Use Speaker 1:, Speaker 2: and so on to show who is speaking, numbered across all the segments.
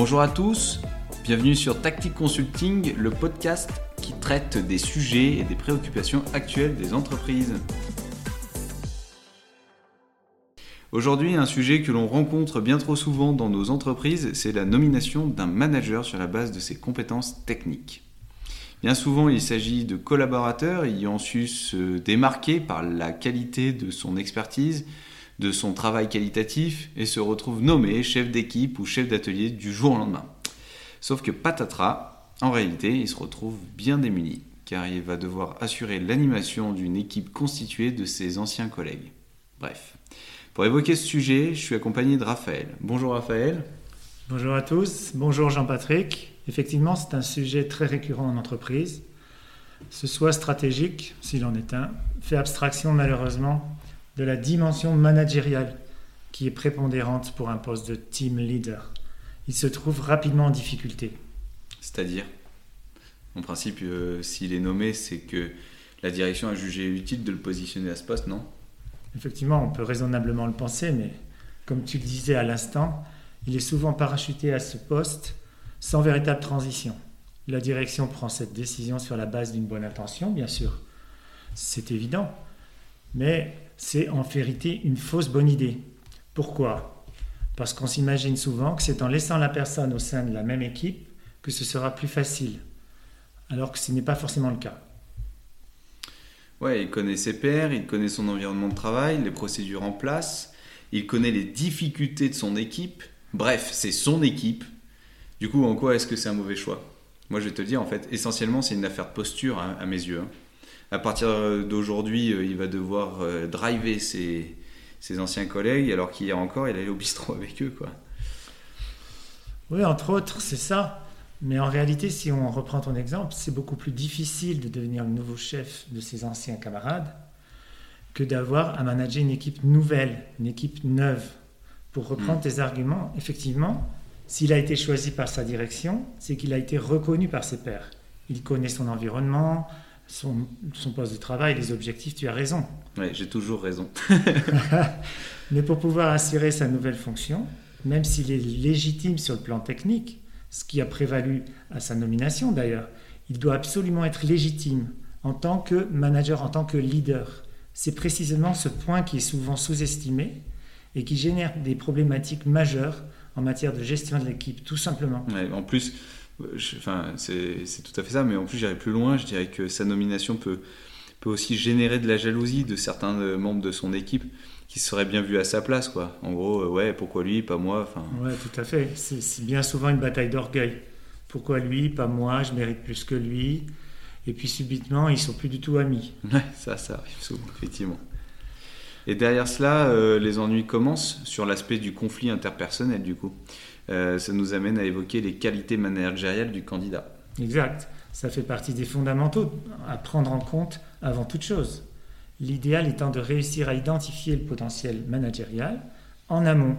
Speaker 1: Bonjour à tous, bienvenue sur Tactic Consulting, le podcast qui traite des sujets et des préoccupations actuelles des entreprises. Aujourd'hui, un sujet que l'on rencontre bien trop souvent dans nos entreprises, c'est la nomination d'un manager sur la base de ses compétences techniques. Bien souvent, il s'agit de collaborateurs ayant su se démarquer par la qualité de son expertise, de son travail qualitatif et se retrouvent nommés chef d'équipe ou chef d'atelier du jour au lendemain. Sauf que patatras, en réalité, il se retrouve bien démuni, car il va devoir assurer l'animation d'une équipe constituée de ses anciens collègues. Bref. Pour évoquer ce sujet, je suis accompagné de Raphaël. Bonjour Raphaël.
Speaker 2: Bonjour à tous, bonjour Jean-Patrick. Effectivement, c'est un sujet très récurrent en entreprise. Ce soit stratégique, s'il en est un, fait abstraction malheureusement de la dimension managériale qui est prépondérante pour un poste de team leader. Il se trouve rapidement en difficulté.
Speaker 1: C'est-à-dire? En principe, euh, s'il est nommé, c'est que la direction a jugé utile de le positionner à ce poste, non?
Speaker 2: Effectivement, on peut raisonnablement le penser, mais comme tu le disais à l'instant, il est souvent parachuté à ce poste sans véritable transition. La direction prend cette décision sur la base d'une bonne intention, bien sûr. C'est évident. Mais c'est en vérité une fausse bonne idée. Pourquoi? Parce qu'on s'imagine souvent que c'est en laissant la personne au sein de la même équipe que ce sera plus facile, alors que ce n'est pas forcément le cas.
Speaker 1: Ouais, il connaît ses pairs, il connaît son environnement de travail, les procédures en place, il connaît les difficultés de son équipe. Bref, c'est son équipe. Du coup, en quoi est-ce que c'est un mauvais choix? Moi, je vais te dire, en fait, essentiellement, c'est une affaire de posture hein, à mes yeux. Hein à partir d'aujourd'hui, euh, il va devoir euh, driver ses, anciens collègues, alors qu'hier encore, il allait au bistrot avec eux. Quoi.
Speaker 2: Oui, entre autres, c'est ça. Mais en réalité, si on reprend ton exemple, c'est beaucoup plus difficile de devenir le nouveau chef de ses anciens camarades que d'avoir à manager une équipe nouvelle, une équipe neuve. Pour reprendre hmm. tes arguments, effectivement, s'il a été choisi par sa direction, c'est qu'il a été reconnu par ses pairs. Il connaît son environnement, son, poste de travail, les objectifs, tu as raison.
Speaker 1: Oui, j'ai toujours raison.
Speaker 2: Mais pour pouvoir assurer sa nouvelle fonction, même s'il est légitime sur le plan technique, ce qui a prévalu à sa nomination d'ailleurs, il doit absolument être légitime en tant que manager, en tant que leader. C'est précisément ce point qui est souvent sous-estimé et qui génère des problématiques majeures en matière de gestion de l'équipe, tout simplement.
Speaker 1: en plus, enfin, c'est tout à fait ça, mais en plus, j'irai plus loin. Je dirais que sa nomination peut, peut aussi générer de la jalousie de certains euh, membres de son équipe qui seraient bien vus à sa place, quoi. En gros, euh, ouais, pourquoi lui, pas moi enfin...
Speaker 2: Ouais, tout à fait. C'est bien souvent une bataille d'orgueil. Pourquoi lui, pas moi, je mérite plus que lui. Et puis subitement, ils sont plus du tout amis.
Speaker 1: Ouais, ça, ça arrive souvent, effectivement. Et derrière cela, euh, les ennuis commencent sur l'aspect du conflit interpersonnel, du coup. Euh, ça nous amène à évoquer les qualités managériales du candidat.
Speaker 2: Exact. Ça fait partie des fondamentaux à prendre en compte avant toute chose. L'idéal étant de réussir à identifier le potentiel managérial en amont.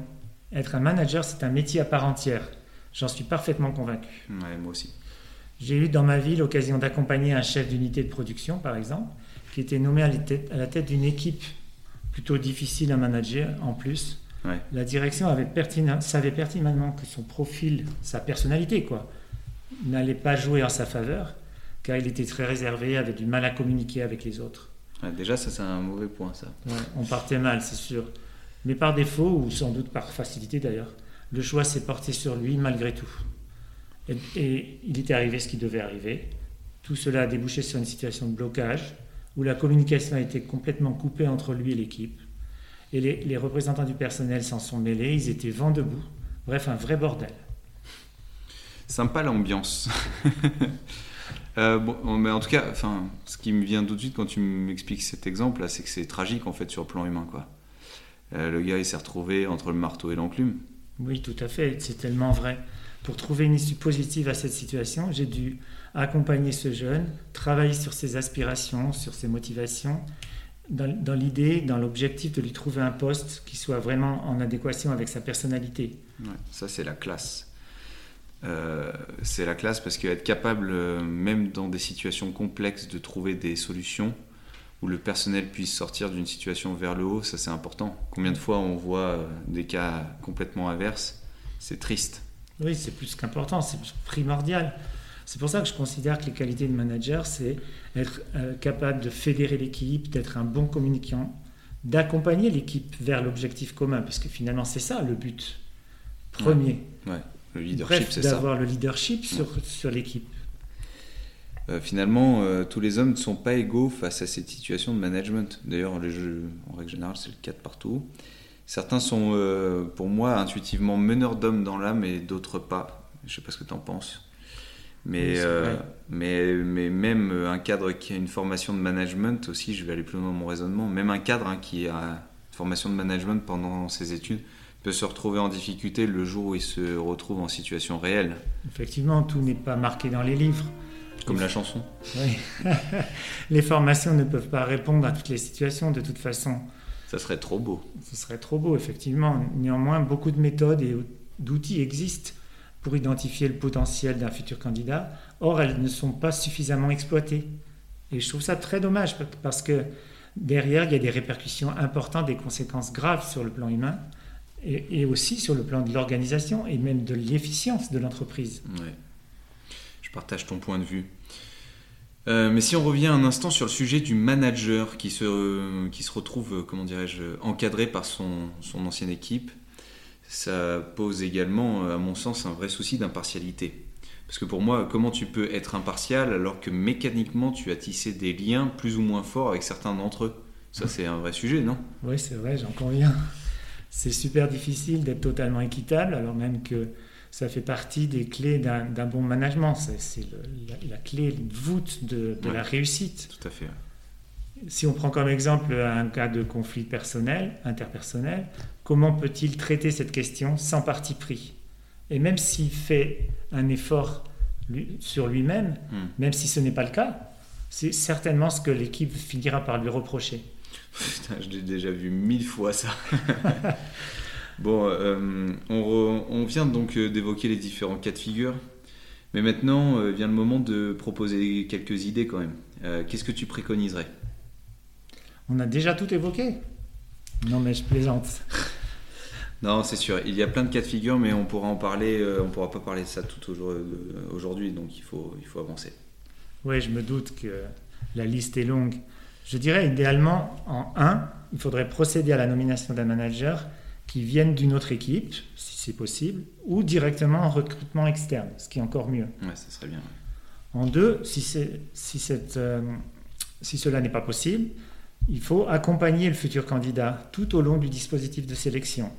Speaker 2: Être un manager, c'est un métier à part entière. J'en suis parfaitement convaincu.
Speaker 1: Ouais, moi aussi.
Speaker 2: J'ai eu dans ma vie l'occasion d'accompagner un chef d'unité de production, par exemple, qui était nommé à la tête d'une équipe plutôt difficile à manager en plus, la direction avait savait pertinemment que son profil, sa personnalité, quoi, n'allait pas jouer en sa faveur, car il était très réservé, avait du mal à communiquer avec les autres.
Speaker 1: déjà, ça, c'est un mauvais point, ça.
Speaker 2: on partait mal, c'est sûr. Mais par défaut, ou sans doute par facilité d'ailleurs, le choix s'est porté sur lui malgré tout. Et, et il était arrivé ce qui devait arriver. Tout cela a débouché sur une situation de blocage, où la communication a été complètement coupée entre lui et l'équipe. Et les, représentants du personnel s'en sont mêlés, ils étaient vent debout. Bref, un vrai bordel.
Speaker 1: Sympa l'ambiance. Euh, bon, mais en tout cas, enfin, ce qui me vient tout de suite quand tu m'expliques cet exemple, là, c'est que c'est tragique en fait sur le plan humain, quoi. Euh, le gars, il s'est retrouvé entre le marteau et l'enclume.
Speaker 2: Oui, tout à fait. C'est tellement vrai. Pour trouver une issue positive à cette situation, j'ai dû accompagner ce jeune, travailler sur ses aspirations, sur ses motivations, dans, l'idée, dans l'objectif de lui trouver un poste qui soit vraiment en adéquation avec sa personnalité.
Speaker 1: ça, c'est la classe. Euh, c'est la classe parce qu'être capable, euh, même dans des situations complexes, de trouver des solutions où le personnel puisse sortir d'une situation vers le haut, ça c'est important. Combien de fois on voit euh, des cas complètement inverses C'est triste.
Speaker 2: Oui, c'est plus qu'important, c'est primordial. C'est pour ça que je considère que les qualités de manager, c'est être euh, capable de fédérer l'équipe, d'être un bon communicant, d'accompagner l'équipe vers l'objectif commun, parce que finalement c'est ça le but premier.
Speaker 1: Ouais, le leadership, c'est ça.
Speaker 2: D'avoir le leadership sur, sur l'équipe.
Speaker 1: Euh, finalement, euh, tous les hommes ne sont pas égaux face à cette situation de management. D'ailleurs, en règle générale, c'est le cas de partout. Certains sont, euh, pour moi, intuitivement meneurs d'hommes dans l'âme et d'autres pas. Je ne sais pas ce que tu en penses. Mais, mais, mais même un cadre qui a une formation de management aussi, je vais aller plus loin dans mon raisonnement, même un cadre hein, qui a une formation de management pendant ses études peut se retrouver en difficulté le jour où il se retrouve en situation réelle.
Speaker 2: Effectivement, tout n'est pas marqué dans les livres.
Speaker 1: Comme la chanson.
Speaker 2: Oui. les formations ne peuvent pas répondre à toutes les situations de toute façon.
Speaker 1: Ça serait trop beau.
Speaker 2: Ce serait trop beau, effectivement. Néanmoins, beaucoup de méthodes et d'outils existent pour identifier le potentiel d'un futur candidat. Or, elles ne sont pas suffisamment exploitées. Et je trouve ça très dommage parce que derrière, il y a des répercussions importantes, des conséquences graves sur le plan humain et, aussi sur le plan de l'organisation et même de l'efficience de l'entreprise.
Speaker 1: Je partage ton point de vue. Euh, mais si on revient un instant sur le sujet du manager qui se, qui se retrouve, euh, comment dirais-je, encadré par son, son ancienne équipe, ça pose également, euh, à mon sens, un vrai souci d'impartialité. Parce que pour moi, comment tu peux être impartial alors que mécaniquement tu as tissé des liens plus ou moins forts avec certains d'entre eux? Ça, c'est un vrai sujet, non?
Speaker 2: Oui, c'est vrai, j'en conviens. C'est super difficile d'être totalement équitable, alors même que ça fait partie des clés d'un bon management. C'est la, clé, de voûte de, la réussite.
Speaker 1: Tout à fait.
Speaker 2: Si on prend comme exemple un cas de conflit personnel, interpersonnel, comment peut-il traiter cette question sans parti pris? Et même s'il fait un effort sur lui-même, hmm. même si ce n'est pas le cas, c'est certainement ce que l'équipe finira par lui reprocher.
Speaker 1: Putain, je l'ai déjà vu mille fois ça. Bon, euh, on, vient donc euh, d'évoquer les différents cas de figure, mais maintenant euh, vient le moment de proposer quelques idées quand même. Qu'est-ce que tu préconiserais?
Speaker 2: On a déjà tout évoqué. Non, mais je plaisante.
Speaker 1: non, c'est sûr. Il y a plein de cas de figure, mais on pourra en parler. on pourra pas parler de ça tout aujourd'hui, donc il faut, il faut avancer.
Speaker 2: Oui, je me doute que la liste est longue. Je dirais idéalement, en un, il faudrait procéder à la nomination d'un manager qui viennent d'une autre équipe, si c'est possible, ou directement en recrutement externe, ce qui est encore mieux.
Speaker 1: Ouais, ça serait bien.
Speaker 2: En deux, si, si, cette, euh, si cela n'est pas possible, il faut accompagner le futur candidat tout au long du dispositif de sélection.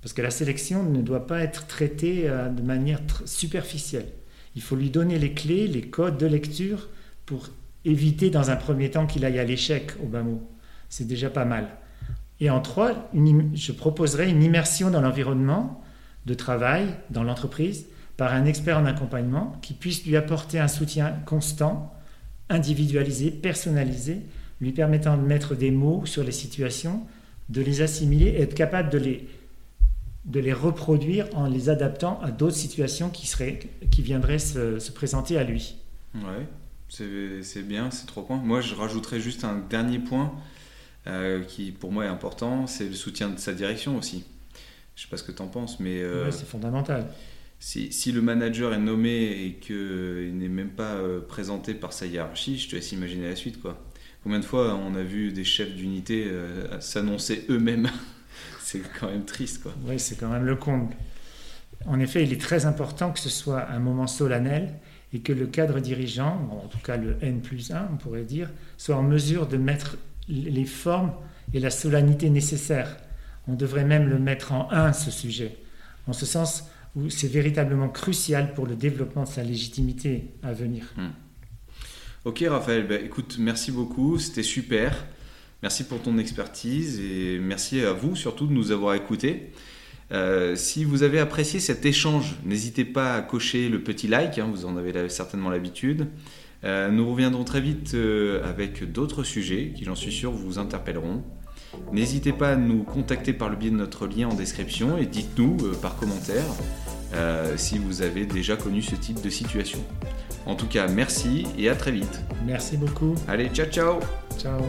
Speaker 2: Parce que la sélection ne doit pas être traitée euh, de manière superficielle. Il faut lui donner les clés, les codes de lecture pour éviter dans un premier temps qu'il aille à l'échec au bas mot. C'est déjà pas mal. Et en trois, je proposerai une immersion dans l'environnement de travail, dans l'entreprise, par un expert en accompagnement qui puisse lui apporter un soutien constant, individualisé, personnalisé, lui permettant de mettre des mots sur les situations, de les assimiler et être capable de les, de les reproduire en les adaptant à d'autres situations qui, seraient, qui viendraient se, se présenter à lui.
Speaker 1: Ouais, c'est bien, c'est trois points. Moi, je rajouterais juste un dernier point euh, qui pour moi est important, c'est le soutien de sa direction aussi. Je sais pas ce que tu en penses, mais...
Speaker 2: Euh, c'est fondamental.
Speaker 1: Si, si, le manager est nommé et qu'il n'est même pas euh, présenté par sa hiérarchie, je te laisse imaginer la suite. Quoi. Combien de fois on a vu des chefs d'unité s'annoncer eux-mêmes C'est quand même triste. Quoi.
Speaker 2: Oui, c'est quand même le comble. En effet, il est très important que ce soit un moment solennel et que le cadre dirigeant, en tout cas le N plus 1, on pourrait dire, soit en mesure de mettre les formes et la solennité nécessaires. On devrait même le mettre en un, ce sujet, en ce sens où c'est véritablement crucial pour le développement de sa légitimité à venir. Hmm.
Speaker 1: Ok Raphaël, bah, écoute, merci beaucoup, c'était super. Merci pour ton expertise et merci à vous surtout de nous avoir écoutés. Euh, si vous avez apprécié cet échange, n'hésitez pas à cocher le petit like, hein, vous en avez certainement l'habitude. Euh, nous reviendrons très vite euh, avec d'autres sujets qui, j'en suis sûr, vous interpelleront. N'hésitez pas à nous contacter par le biais de notre lien en description et dites-nous par commentaire si vous avez déjà connu ce type de situation. En tout cas, merci et à très vite.
Speaker 2: Merci beaucoup.
Speaker 1: Allez, ciao ciao
Speaker 2: Ciao